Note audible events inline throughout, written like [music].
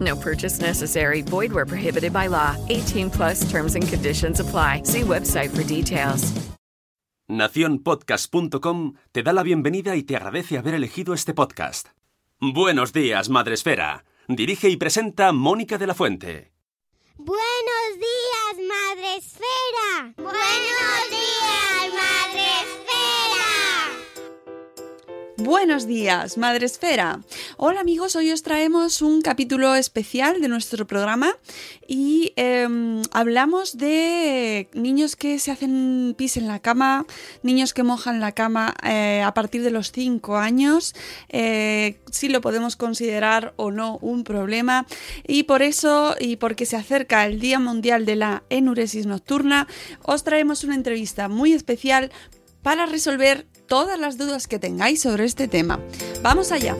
No purchase necessary. Void where prohibited by law. 18 plus terms and conditions apply. See website for details. Naciónpodcast.com te da la bienvenida y te agradece haber elegido este podcast. Buenos días, Madre Esfera. Dirige y presenta Mónica de la Fuente. Buenos días, Madre Esfera. Buenos días, Buenos días, Madre Esfera. Hola amigos, hoy os traemos un capítulo especial de nuestro programa y em, hablamos de niños que se hacen pis en la cama, niños que mojan la cama eh, a partir de los 5 años, eh, si lo podemos considerar o no un problema y por eso y porque se acerca el Día Mundial de la Enuresis Nocturna, os traemos una entrevista muy especial para resolver todas las dudas que tengáis sobre este tema. Vamos allá.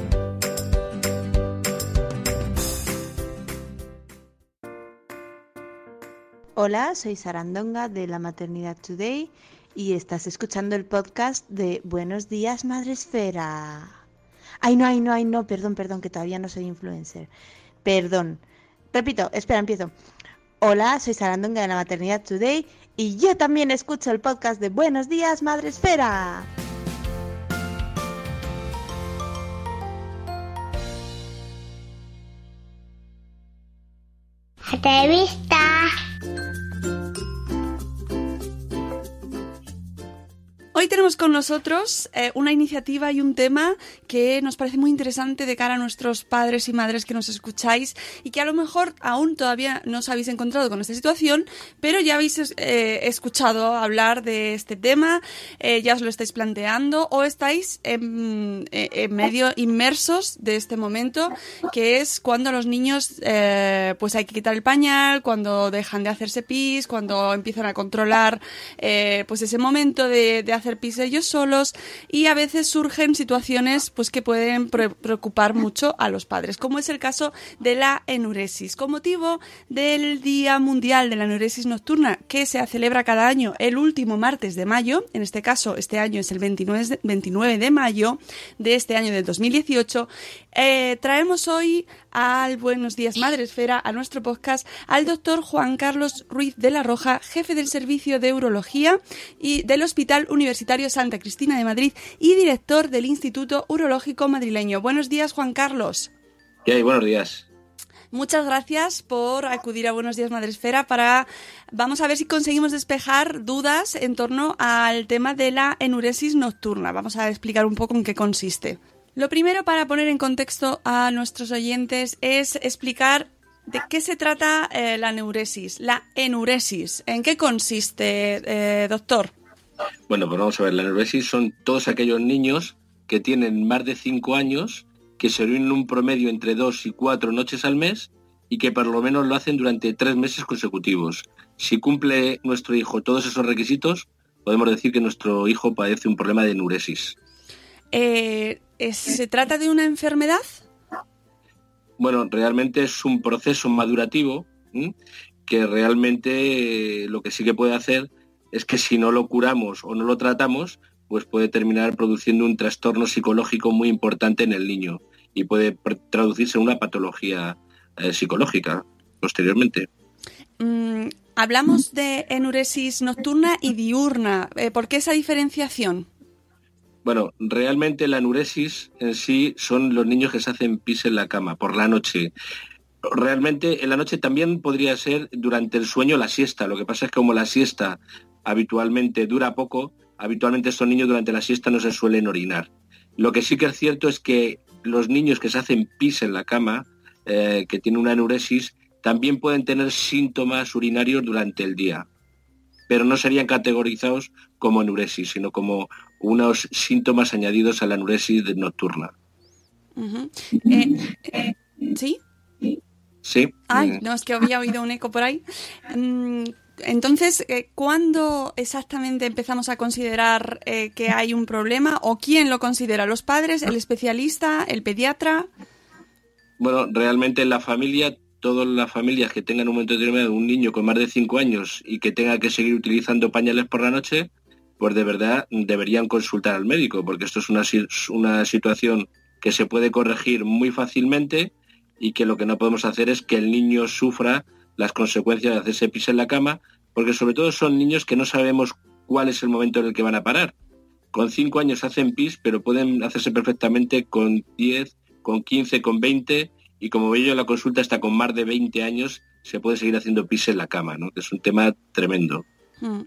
Hola, soy Sarandonga de la Maternidad Today y estás escuchando el podcast de Buenos días Madre Esfera. Ay, no, ay, no, ay, no, perdón, perdón, que todavía no soy influencer. Perdón. Repito, espera, empiezo. Hola, soy Sarandonga de la Maternidad Today y yo también escucho el podcast de Buenos días Madre Entrevista. Hoy tenemos con nosotros eh, una iniciativa y un tema que nos parece muy interesante de cara a nuestros padres y madres que nos escucháis y que a lo mejor aún todavía no os habéis encontrado con esta situación, pero ya habéis eh, escuchado hablar de este tema, eh, ya os lo estáis planteando o estáis en, en, medio inmersos de este momento, que es cuando los niños pues hay que quitar el pañal, cuando dejan de hacerse pis, cuando empiezan a controlar pues ese momento de hacer pis ellos solos y a veces surgen situaciones pues que pueden preocupar mucho a los padres, como es el caso de la enuresis, con motivo del Día Mundial de la Enuresis Nocturna que se celebra cada año el último martes de mayo, en este caso este año es el 29 de mayo de este año del 2018, eh, traemos hoy al Buenos Días Madre Esfera, a nuestro podcast, al doctor Juan Carlos Ruiz de la Roja, jefe del Servicio de Urología y del Hospital Universitario Santa Cristina de Madrid y director del Instituto Urológico Madrileño. Buenos días, Juan Carlos. ¿Qué hay? Buenos días. Muchas gracias por acudir a Buenos Días Madresfera para vamos a ver si conseguimos despejar dudas en torno al tema de la enuresis nocturna. Vamos a explicar un poco en qué consiste. Lo primero para poner en contexto a nuestros oyentes es explicar de qué se trata eh, la neuresis, la enuresis. ¿En qué consiste, eh, doctor? Bueno, pues vamos a ver, la enuresis son todos aquellos niños que tienen más de 5 años, que se reúnen un promedio entre 2 y 4 noches al mes y que por lo menos lo hacen durante 3 meses consecutivos. Si cumple nuestro hijo todos esos requisitos, podemos decir que nuestro hijo padece un problema de enuresis. Eh, ¿Se trata de una enfermedad? Bueno, realmente es un proceso madurativo que realmente eh, lo que sí que puede hacer es que si no lo curamos o no lo tratamos, pues puede terminar produciendo un trastorno psicológico muy importante en el niño y puede traducirse en una patología eh, psicológica posteriormente. Mm, hablamos de enuresis nocturna y diurna. ¿Por qué esa diferenciación? Bueno, realmente la anuresis en sí son los niños que se hacen pis en la cama por la noche. Realmente en la noche también podría ser durante el sueño la siesta. Lo que pasa es que como la siesta habitualmente dura poco, habitualmente estos niños durante la siesta no se suelen orinar. Lo que sí que es cierto es que los niños que se hacen pis en la cama, eh, que tienen una enuresis, también pueden tener síntomas urinarios durante el día, pero no serían categorizados como enuresis, sino como unos síntomas añadidos a la enuresis nocturna. Eh, eh, ¿Sí? Sí. Ay, no, es que había oído un eco por ahí. Mm, entonces, eh, ¿cuándo exactamente empezamos a considerar que hay un problema o quién lo considera? ¿Los padres, el especialista, el pediatra? Bueno, realmente en la familia, todas las familias que tengan un momento determinado un niño con más de 5 años y que tenga que seguir utilizando pañales por la noche, pues de verdad deberían consultar al médico, porque esto es una situación que se puede corregir muy fácilmente y que lo que no podemos hacer es que el niño sufra las consecuencias de hacerse pis en la cama, porque sobre todo son niños que no sabemos cuál es el momento en el que van a parar. Con 5 años hacen pis, pero pueden hacerse perfectamente con 10, con 15, con 20, y como veo yo la consulta está con más de 20 años, se puede seguir haciendo pis en la cama, ¿no? es un tema tremendo. Mm.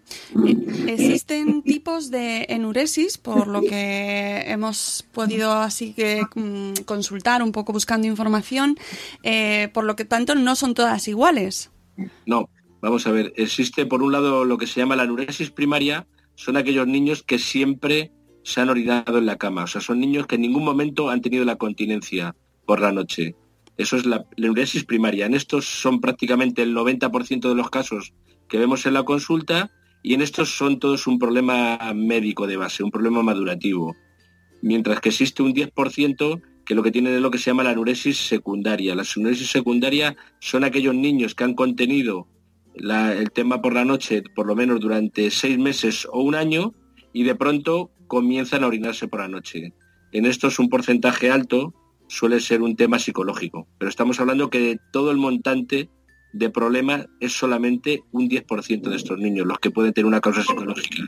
Eh, existen tipos de enuresis, por lo que hemos podido así que mm, consultar un poco buscando información, eh, por lo que tanto no son todas iguales. No, vamos a ver, existe por un lado lo que se llama la enuresis primaria, son aquellos niños que siempre se han orinado en la cama, o sea, son niños que en ningún momento han tenido la continencia por la noche. Eso es la, la enuresis primaria. En estos son prácticamente el 90% de los casos que vemos en la consulta y en estos son todos un problema médico de base, un problema madurativo. Mientras que existe un 10% que lo que tienen es lo que se llama la anuresis secundaria. La anuresis secundaria son aquellos niños que han contenido el tema por la noche por lo menos durante seis meses o un año y de pronto comienzan a orinarse por la noche. En esto es un porcentaje alto, suele ser un tema psicológico, pero estamos hablando que de todo el montante de problemas es solamente un 10% de estos niños los que pueden tener una causa psicológica.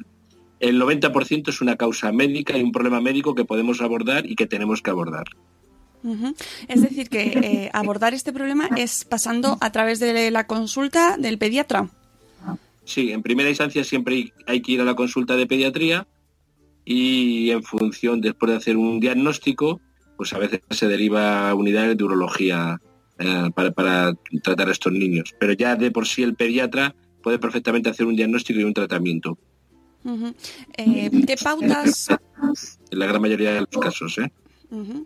El 90% es una causa médica y un problema médico que podemos abordar y que tenemos que abordar. Es decir, que eh, abordar este problema es pasando a través de la consulta del pediatra. Sí, en primera instancia siempre hay que ir a la consulta de pediatría y en función, después de hacer un diagnóstico, pues a veces se deriva a unidades de urología eh, para, tratar a estos niños. Pero ya de por sí el pediatra puede perfectamente hacer un diagnóstico y un tratamiento. Eh, ¿Qué pautas? En la gran mayoría de los casos, ¿eh?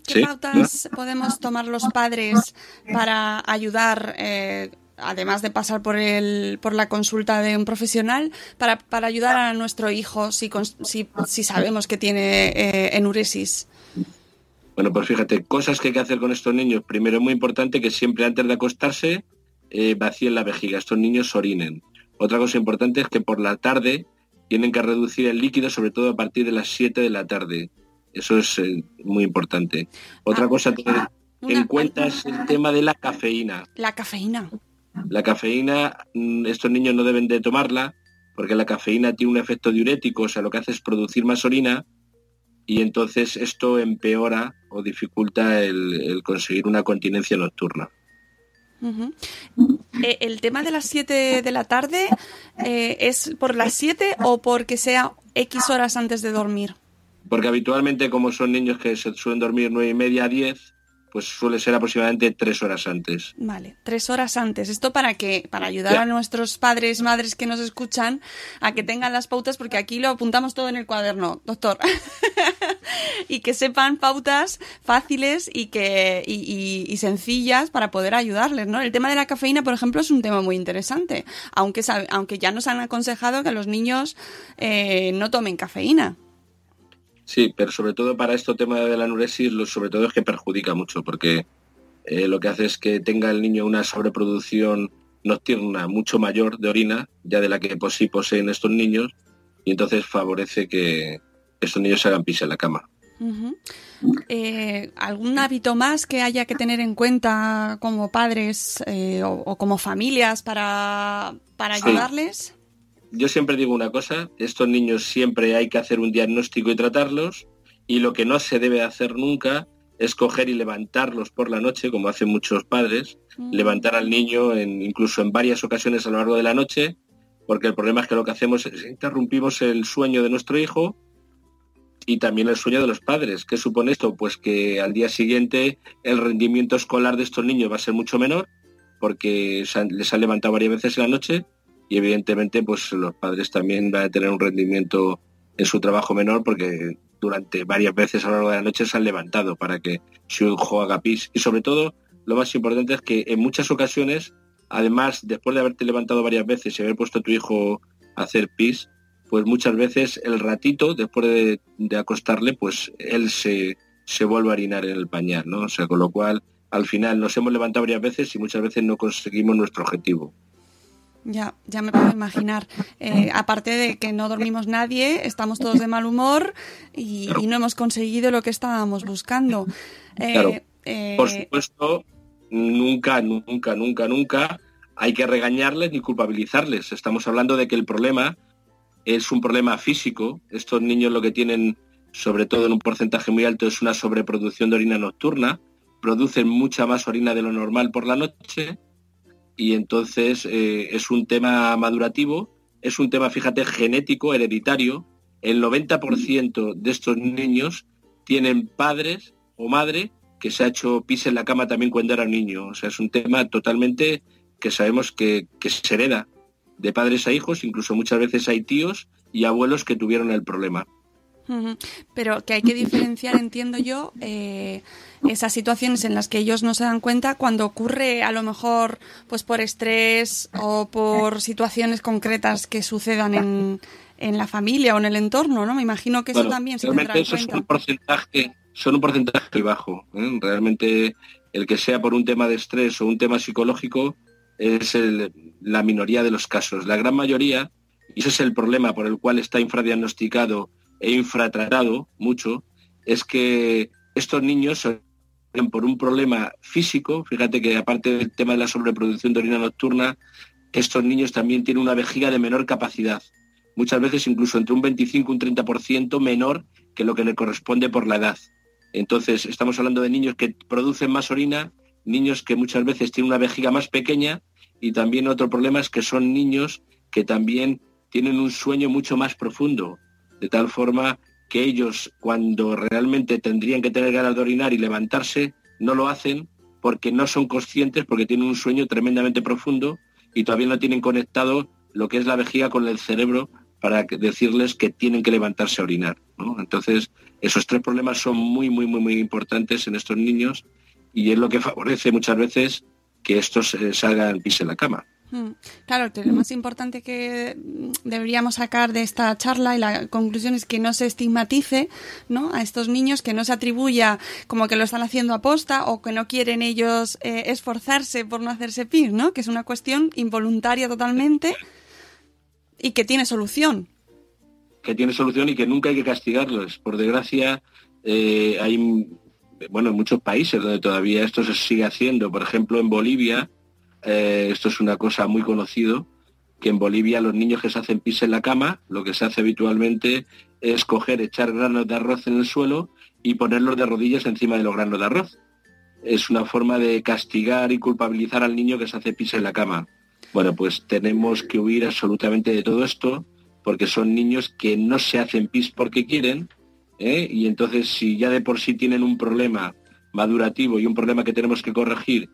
¿Qué pautas podemos tomar los padres para ayudar, además de pasar por, el, por la consulta de un profesional, para, para ayudar a nuestro hijo si, si, si sabemos que tiene enuresis? Bueno, pues fíjate, cosas que hay que hacer con estos niños. Primero, es muy importante que siempre antes de acostarse eh, vacíen la vejiga, estos niños orinen. Otra cosa importante es que por la tarde tienen que reducir el líquido, sobre todo a partir de las 7 de la tarde. Eso es eh, muy importante. Otra ah, cosa, tener en cuenta es el tema de la cafeína. La cafeína. La cafeína, mm, estos niños no deben de tomarla porque la cafeína tiene un efecto diurético, o sea, lo que hace es producir más orina y entonces esto empeora o dificulta el, conseguir una continencia nocturna. Eh, ¿El tema de las 7 de la tarde eh, es por las 7 o porque sea X horas antes de dormir? Porque habitualmente como son niños que se suelen dormir 9 y media a 10, pues suele ser aproximadamente tres horas antes. Vale, tres horas antes. Esto para que, para ayudar a nuestros padres, madres que nos escuchan a que tengan las pautas, porque aquí lo apuntamos todo en el cuaderno, doctor. [laughs] y que sepan pautas fáciles y que y, sencillas para poder ayudarles, ¿no? El tema de la cafeína, por ejemplo, es un tema muy interesante, aunque aunque ya nos han aconsejado que los niños eh, no tomen cafeína. Sí, pero sobre todo para este tema de la anuresis, lo, sobre todo es que perjudica mucho, porque eh, lo que hace es que tenga el niño una sobreproducción nocturna mucho mayor de orina, ya de la que pues, sí poseen estos niños, y entonces favorece que estos niños se hagan pis en la cama. Eh, ¿Algún hábito más que haya que tener en cuenta como padres eh, o, como familias para, para ayudarles? Yo siempre digo una cosa, estos niños siempre hay que hacer un diagnóstico y tratarlos, y lo que no se debe hacer nunca es coger y levantarlos por la noche, como hacen muchos padres, mm. levantar al niño en, incluso en varias ocasiones a lo largo de la noche, porque el problema es que lo que hacemos es interrumpimos el sueño de nuestro hijo y también el sueño de los padres. ¿Qué supone esto? Pues que al día siguiente el rendimiento escolar de estos niños va a ser mucho menor porque les han levantado varias veces en la noche y evidentemente pues los padres también van a tener un rendimiento en su trabajo menor porque durante varias veces a lo largo de la noche se han levantado para que su hijo haga pis. Y sobre todo, lo más importante es que en muchas ocasiones, además, después de haberte levantado varias veces y haber puesto a tu hijo a hacer pis, pues muchas veces el ratito, después de, acostarle, pues él se, se vuelve a orinar en el pañal, ¿no? O sea, con lo cual, al final nos hemos levantado varias veces y muchas veces no conseguimos nuestro objetivo. Ya, ya me puedo imaginar. Eh, aparte de que no dormimos nadie, estamos todos de mal humor y, no hemos conseguido lo que estábamos buscando. Eh, eh, Por supuesto, nunca, nunca, nunca, nunca hay que regañarles ni culpabilizarles. Estamos hablando de que el problema es un problema físico. Estos niños lo que tienen, sobre todo en un porcentaje muy alto, es una sobreproducción de orina nocturna. Producen mucha más orina de lo normal por la noche y entonces eh, es un tema madurativo, es un tema, fíjate, genético, hereditario. El 90% de estos niños tienen padres o madre que se ha hecho pis en la cama también cuando era niño. O sea, es un tema totalmente que sabemos que, que se hereda de padres a hijos, incluso muchas veces hay tíos y abuelos que tuvieron el problema. Pero que hay que diferenciar, entiendo yo, eh, esas situaciones en las que ellos no se dan cuenta cuando ocurre a lo mejor pues por estrés o por situaciones concretas que sucedan en, en la familia o en el entorno, ¿no? Me imagino que eso también se tendrá en eso Es un porcentaje, son un porcentaje bajo. ¿eh? Realmente el que sea por un tema de estrés o un tema psicológico es la minoría de los casos. La gran mayoría, y ese es el problema por el cual está infradiagnosticado e infratratado mucho, es que estos niños por un problema físico, fíjate que aparte del tema de la sobreproducción de orina nocturna, estos niños también tienen una vejiga de menor capacidad, muchas veces incluso entre un 25 y un 30% menor que lo que le corresponde por la edad. Entonces, estamos hablando de niños que producen más orina, niños que muchas veces tienen una vejiga más pequeña y también otro problema es que son niños que también tienen un sueño mucho más profundo, de tal forma que ellos cuando realmente tendrían que tener ganas de orinar y levantarse, no lo hacen porque no son conscientes, porque tienen un sueño tremendamente profundo y todavía no tienen conectado lo que es la vejiga con el cerebro para decirles que tienen que levantarse a orinar. Entonces, esos tres problemas son muy, muy, muy, muy importantes en estos niños y es lo que favorece muchas veces que estos eh, salgan pis en la cama. Mm. Claro, lo más importante que deberíamos sacar de esta charla y la conclusión es que no se estigmatice ¿no? a estos niños, que no se atribuya como que lo están haciendo a posta o que no quieren ellos eh, esforzarse por no hacerse pis, ¿no? que es una cuestión involuntaria totalmente y que tiene solución. Que tiene solución y que nunca hay que castigarlos. Por desgracia, eh, hay bueno, en muchos países donde todavía esto se sigue haciendo. Por ejemplo, en Bolivia, eh, esto es una cosa muy conocido, que en Bolivia los niños que se hacen pis en la cama, lo que se hace habitualmente es coger, echar granos de arroz en el suelo y ponerlos de rodillas encima de los granos de arroz. Es una forma de castigar y culpabilizar al niño que se hace pis en la cama. Bueno, pues tenemos que huir absolutamente de todo esto, porque son niños que no se hacen pis porque quieren, ¿eh? y entonces si ya de por sí tienen un problema madurativo y un problema que tenemos que corregir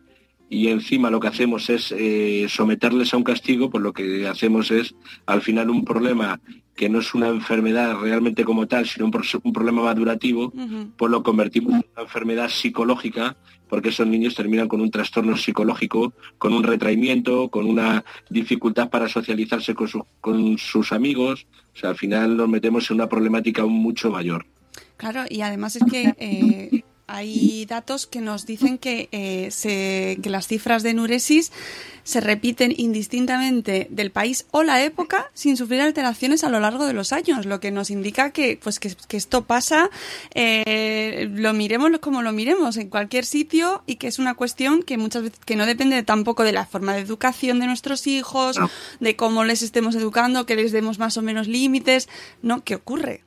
y encima lo que hacemos es eh, someterles a un castigo, pues lo que hacemos es al final un problema que no es una enfermedad realmente como tal, sino un, problema madurativo, pues lo convertimos en una enfermedad psicológica, porque esos niños terminan con un trastorno psicológico, con un retraimiento, con una dificultad para socializarse con, con sus amigos, o sea, al final nos metemos en una problemática aún mucho mayor. Claro, y además es que eh, hay datos que nos dicen que, eh, se, que las cifras de enuresis se repiten indistintamente del país o la época sin sufrir alteraciones a lo largo de los años, lo que nos indica que, pues que, esto pasa, eh, lo miremos como lo miremos en cualquier sitio y que es una cuestión que muchas veces que no depende tampoco de la forma de educación de nuestros hijos, de cómo les estemos educando, que les demos más o menos límites, no, ¿qué ocurre?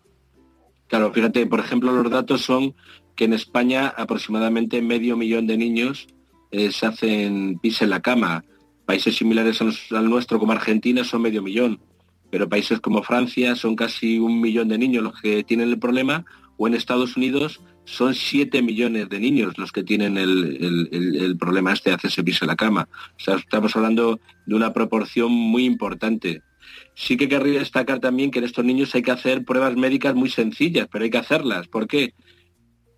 Claro, fíjate, por ejemplo, los datos son que en España aproximadamente medio millón de niños eh, se hacen pis en la cama. Países similares al nuestro como Argentina son medio millón, pero países como Francia son casi un millón de niños los que tienen el problema, o en Estados Unidos son 7 millones de niños los que tienen el, problema este de hacerse pis en la cama. O sea, estamos hablando de una proporción muy importante. Sí que querría destacar también que en estos niños hay que hacer pruebas médicas muy sencillas, pero hay que hacerlas. ¿Por qué?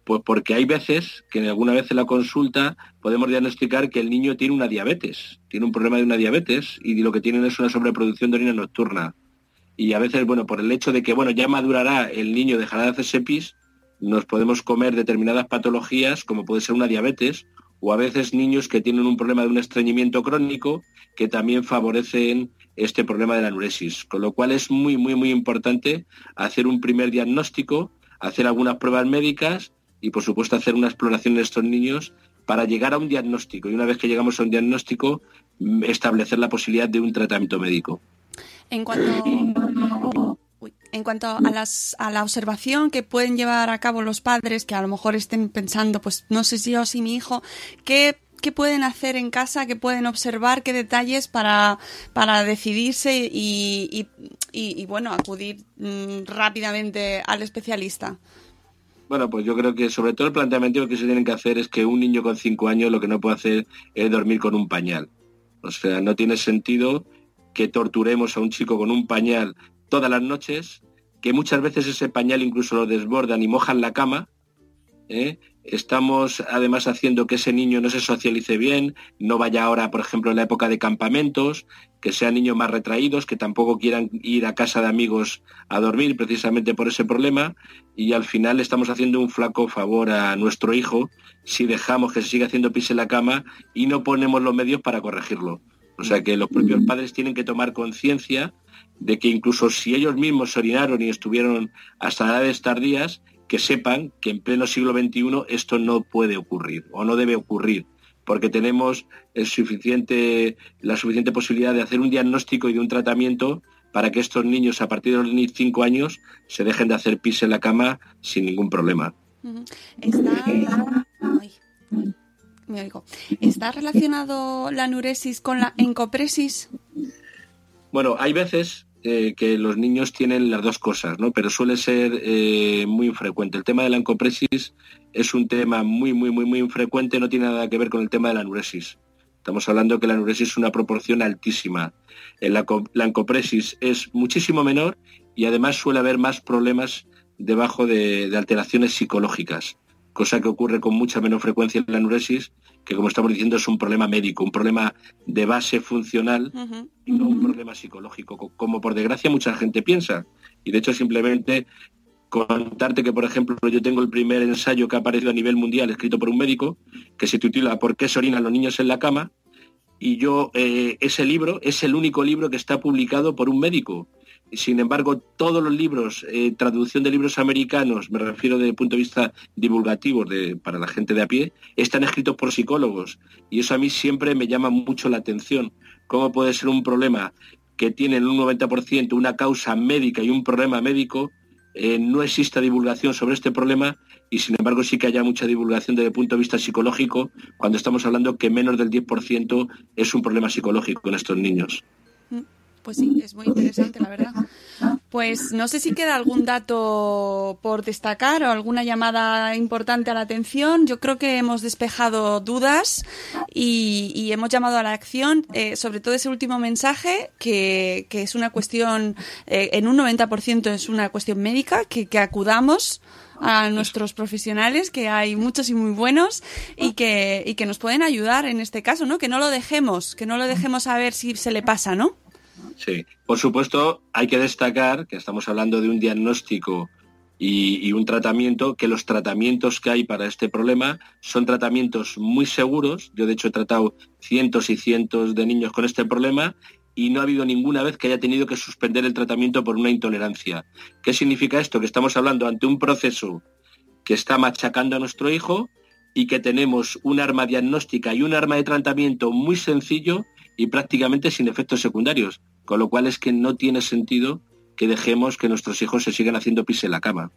Pues porque hay veces que alguna vez en la consulta podemos diagnosticar que el niño tiene una diabetes, tiene un problema de una diabetes y lo que tienen es una sobreproducción de orina nocturna. Y a veces, bueno, por el hecho de que, bueno, ya madurará el niño, dejará de hacerse pis, nos podemos comer determinadas patologías, como puede ser una diabetes, o a veces niños que tienen un problema de un estreñimiento crónico que también favorecen este problema de la anuresis. Con lo cual es muy, muy, muy importante hacer un primer diagnóstico, hacer algunas pruebas médicas y, por supuesto, hacer una exploración de estos niños para llegar a un diagnóstico. Y una vez que llegamos a un diagnóstico, establecer la posibilidad de un tratamiento médico. En cuanto en cuanto a, las, a la observación que pueden llevar a cabo los padres, que a lo mejor estén pensando, pues no sé si yo o si mi hijo, ¿qué, pueden hacer en casa? ¿Qué pueden observar? ¿Qué detalles para, para decidirse y, y, bueno, acudir mm, rápidamente al especialista? Bueno, pues yo creo que sobre todo el planteamiento que se tienen que hacer es que un niño con cinco años lo que no puede hacer es dormir con un pañal. O sea, no tiene sentido que torturemos a un chico con un pañal todas las noches, que muchas veces ese pañal incluso lo desbordan y mojan la cama. ¿eh? Estamos además haciendo que ese niño no se socialice bien, no vaya ahora, por ejemplo, en la época de campamentos, que sean niños más retraídos, que tampoco quieran ir a casa de amigos a dormir precisamente por ese problema. Y al final estamos haciendo un flaco favor a nuestro hijo si dejamos que se siga haciendo pis en la cama y no ponemos los medios para corregirlo. O sea que los propios padres tienen que tomar conciencia de que incluso si ellos mismos se orinaron y estuvieron hasta edades tardías, que sepan que en pleno siglo XXI esto no puede ocurrir o no debe ocurrir, porque tenemos el suficiente, la suficiente posibilidad de hacer un diagnóstico y de un tratamiento para que estos niños a partir de los 5 años se dejen de hacer pis en la cama sin ningún problema. ¿Está relacionado la anuresis con la encopresis? Bueno, hay veces eh, que los niños tienen las dos cosas, ¿no? Pero suele ser eh, muy infrecuente. El tema de la encopresis es un tema muy, muy, muy, muy infrecuente, no tiene nada que ver con el tema de la anuresis. Estamos hablando que la anuresis es una proporción altísima. la, la encopresis es muchísimo menor y además suele haber más problemas debajo de alteraciones psicológicas cosa que ocurre con mucha menos frecuencia en la anuresis, que como estamos diciendo es un problema médico, un problema de base funcional y no un problema psicológico, como por desgracia mucha gente piensa. Y de hecho simplemente contarte que, por ejemplo, yo tengo el primer ensayo que ha aparecido a nivel mundial escrito por un médico, que se titula ¿Por qué se orinan los niños en la cama? Y yo, eh, ese libro es el único libro que está publicado por un médico. Sin embargo, todos los libros, eh, traducción de libros americanos, me refiero desde el punto de vista divulgativo de, para la gente de a pie, están escritos por psicólogos. Y eso a mí siempre me llama mucho la atención. ¿Cómo puede ser un problema que tiene en un 90% una causa médica y un problema médico? Eh, no exista divulgación sobre este problema y sin embargo sí que haya mucha divulgación desde el punto de vista psicológico cuando estamos hablando que menos del 10% es un problema psicológico en estos niños. Pues sí, es muy interesante, la verdad. Pues no sé si queda algún dato por destacar o alguna llamada importante a la atención. Yo creo que hemos despejado dudas y, hemos llamado a la acción, eh, sobre todo ese último mensaje, que, es una cuestión, eh, en un 90% es una cuestión médica, que, que acudamos a nuestros profesionales, que hay muchos y muy buenos y que, y que nos pueden ayudar en este caso, ¿no? Que no lo dejemos, que no lo dejemos a ver si se le pasa, ¿no? Sí, por supuesto, hay que destacar que estamos hablando de un diagnóstico y, un tratamiento, que los tratamientos que hay para este problema son tratamientos muy seguros. Yo, de hecho, he tratado cientos y cientos de niños con este problema y no ha habido ninguna vez que haya tenido que suspender el tratamiento por una intolerancia. ¿Qué significa esto? Que estamos hablando ante un proceso que está machacando a nuestro hijo y que tenemos un arma diagnóstica y un arma de tratamiento muy sencillo y prácticamente sin efectos secundarios, con lo cual es que no tiene sentido que dejemos que nuestros hijos se sigan haciendo pis en la cama.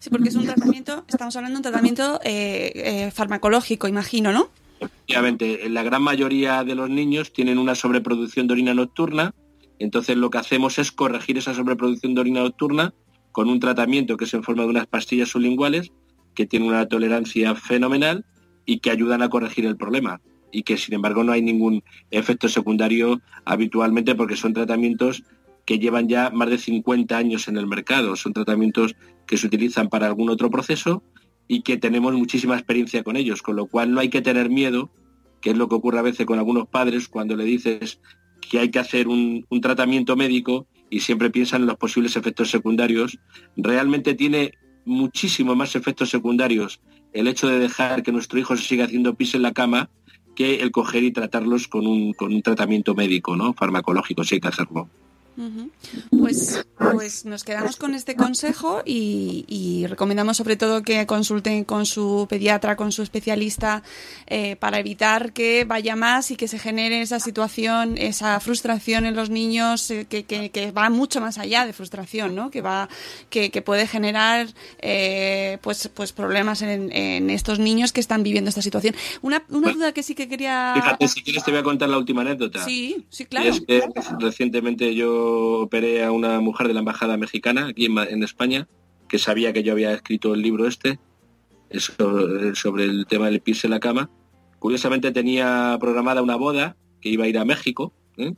Sí, porque es un tratamiento, estamos hablando de un tratamiento eh, eh, farmacológico, imagino, ¿no? Efectivamente, la gran mayoría de los niños tienen una sobreproducción de orina nocturna, entonces lo que hacemos es corregir esa sobreproducción de orina nocturna con un tratamiento que es en forma de unas pastillas sublinguales que tienen una tolerancia fenomenal y que ayudan a corregir el problema y que sin embargo no hay ningún efecto secundario habitualmente porque son tratamientos que llevan ya más de 50 años en el mercado, son tratamientos que se utilizan para algún otro proceso y que tenemos muchísima experiencia con ellos, con lo cual no hay que tener miedo, que es lo que ocurre a veces con algunos padres cuando le dices que hay que hacer un, tratamiento médico y siempre piensan en los posibles efectos secundarios. Realmente tiene muchísimo más efectos secundarios el hecho de dejar que nuestro hijo se siga haciendo pis en la cama que el coger y tratarlos con un, con un tratamiento médico, ¿no? Farmacológico, si hay que hacerlo. Pues, pues nos quedamos con este consejo y, recomendamos sobre todo que consulten con su pediatra, con su especialista, eh, para evitar que vaya más y que se genere esa situación, esa frustración en los niños, eh, que, va mucho más allá de frustración, ¿no? Que va, que, puede generar eh, pues, pues problemas en, estos niños que están viviendo esta situación. Una, una duda que sí que quería. Fíjate, si quieres te voy a contar la última anécdota. Sí, sí, claro. es que recientemente yo operé a una mujer de la embajada mexicana aquí en, España que sabía que yo había escrito el libro este sobre, el tema del pis en la cama. Curiosamente tenía programada una boda que iba a ir a México ¿eh?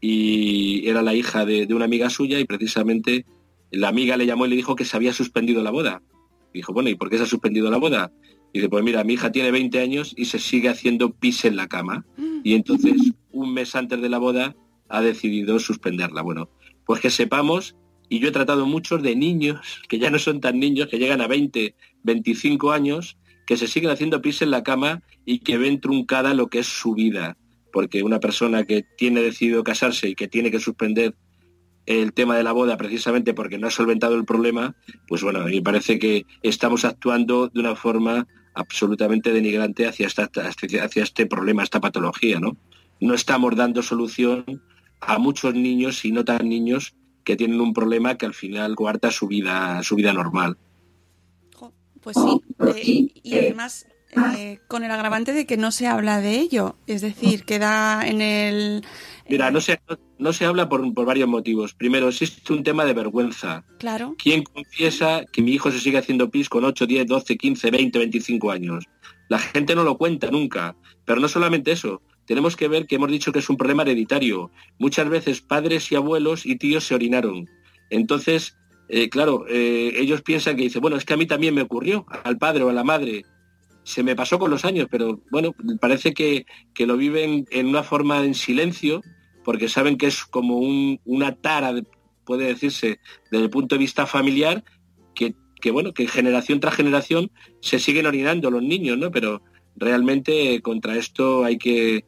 y era la hija de, una amiga suya y precisamente la amiga le llamó y le dijo que se había suspendido la boda. dijo, bueno, ¿y por qué se ha suspendido la boda? Y dice, pues mira, mi hija tiene 20 años y se sigue haciendo pis en la cama. Mm. Y entonces, un mes antes de la boda, ha decidido suspenderla. Bueno, pues que sepamos, y yo he tratado muchos de niños, [laughs] que ya no son tan niños, que llegan a 20, 25 años, que se siguen haciendo pis en la cama y que ven truncada lo que es su vida. Porque una persona que tiene decidido casarse y que tiene que suspender el tema de la boda precisamente porque no ha solventado el problema, pues bueno, me parece que estamos actuando de una forma absolutamente denigrante hacia, esta, hacia este problema, esta patología, ¿no? No estamos dando solución a muchos niños y no tan niños que tienen un problema que al final cuarta su vida, su vida normal. Pues sí, eh, y además eh, con el agravante de que no se habla de ello, es decir, queda en el... Mira, no se, no, se habla por, por, varios motivos. Primero, existe un tema de vergüenza. Claro. ¿Quién confiesa que mi hijo se sigue haciendo pis con 8, 10, 12, 15, 20, 25 años? La gente no lo cuenta nunca. Pero no solamente eso, tenemos que ver que hemos dicho que es un problema hereditario. Muchas veces padres y abuelos y tíos se orinaron. Entonces, eh, claro, eh, ellos piensan que dice, bueno, es que a mí también me ocurrió, al padre o a la madre. Se me pasó con los años, pero bueno, parece que, lo viven en una forma en silencio, porque saben que es como una tara, puede decirse, desde el punto de vista familiar, que, que bueno, que generación tras generación se siguen orinando los niños, ¿no? Pero realmente contra esto hay que,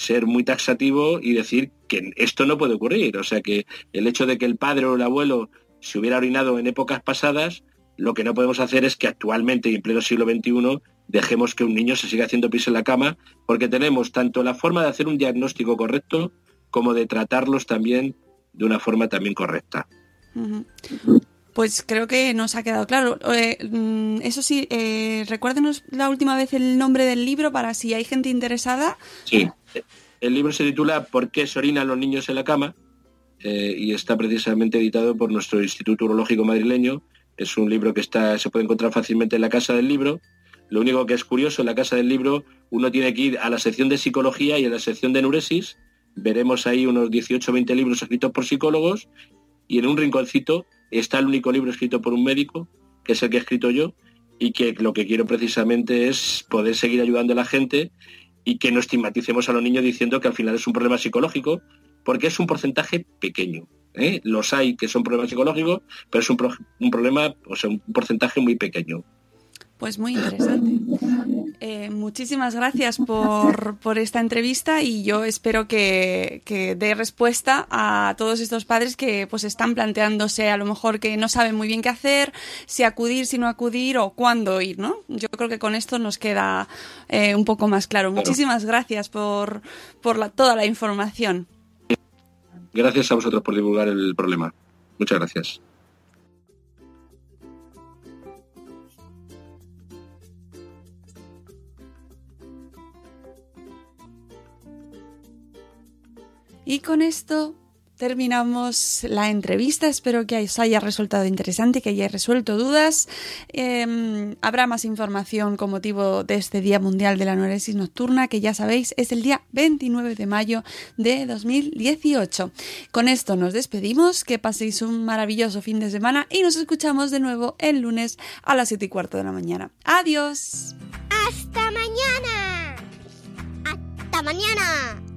ser muy taxativo y decir que esto no puede ocurrir. O sea que el hecho de que el padre o el abuelo se hubiera orinado en épocas pasadas, lo que no podemos hacer es que actualmente en pleno siglo XXI dejemos que un niño se siga haciendo pis en la cama, porque tenemos tanto la forma de hacer un diagnóstico correcto como de tratarlos también de una forma también correcta. Pues creo que nos ha quedado claro. Eh, mm, eso sí, eh, recuérdenos la última vez el nombre del libro para si hay gente interesada. Sí, el libro se titula ¿Por qué se orinan los niños en la cama? Eh, y está precisamente editado por nuestro Instituto Urológico Madrileño. Es un libro que está, se puede encontrar fácilmente en la Casa del Libro. Lo único que es curioso, en la Casa del Libro uno tiene que ir a la sección de psicología y a la sección de enuresis. Veremos ahí unos 18 o 20 libros escritos por psicólogos y en un rinconcito está el único libro escrito por un médico, que es el que he escrito yo, y que lo que quiero precisamente es poder seguir ayudando a la gente y que no estigmaticemos a los niños diciendo que al final es un problema psicológico, porque es un porcentaje pequeño. ¿eh? Los hay que son problemas psicológicos, pero es un, un problema, o sea, un porcentaje muy pequeño. Pues muy interesante. Eh, muchísimas gracias por, por, esta entrevista y yo espero que, que, dé respuesta a todos estos padres que pues están planteándose a lo mejor que no saben muy bien qué hacer, si acudir, si no acudir o cuándo ir, ¿no? Yo creo que con esto nos queda eh, un poco más claro. Muchísimas gracias por, por la, toda la información. Gracias a vosotros por divulgar el problema. Muchas gracias. Y con esto terminamos la entrevista. Espero que os haya resultado interesante, que hayáis resuelto dudas. Eh, habrá más información con motivo de este Día Mundial de la Anuresis Nocturna, que ya sabéis es el día 29 de mayo de 2018. Con esto nos despedimos, que paséis un maravilloso fin de semana y nos escuchamos de nuevo el lunes a las 7 y cuarto de la mañana. Adiós. Hasta mañana. Hasta mañana.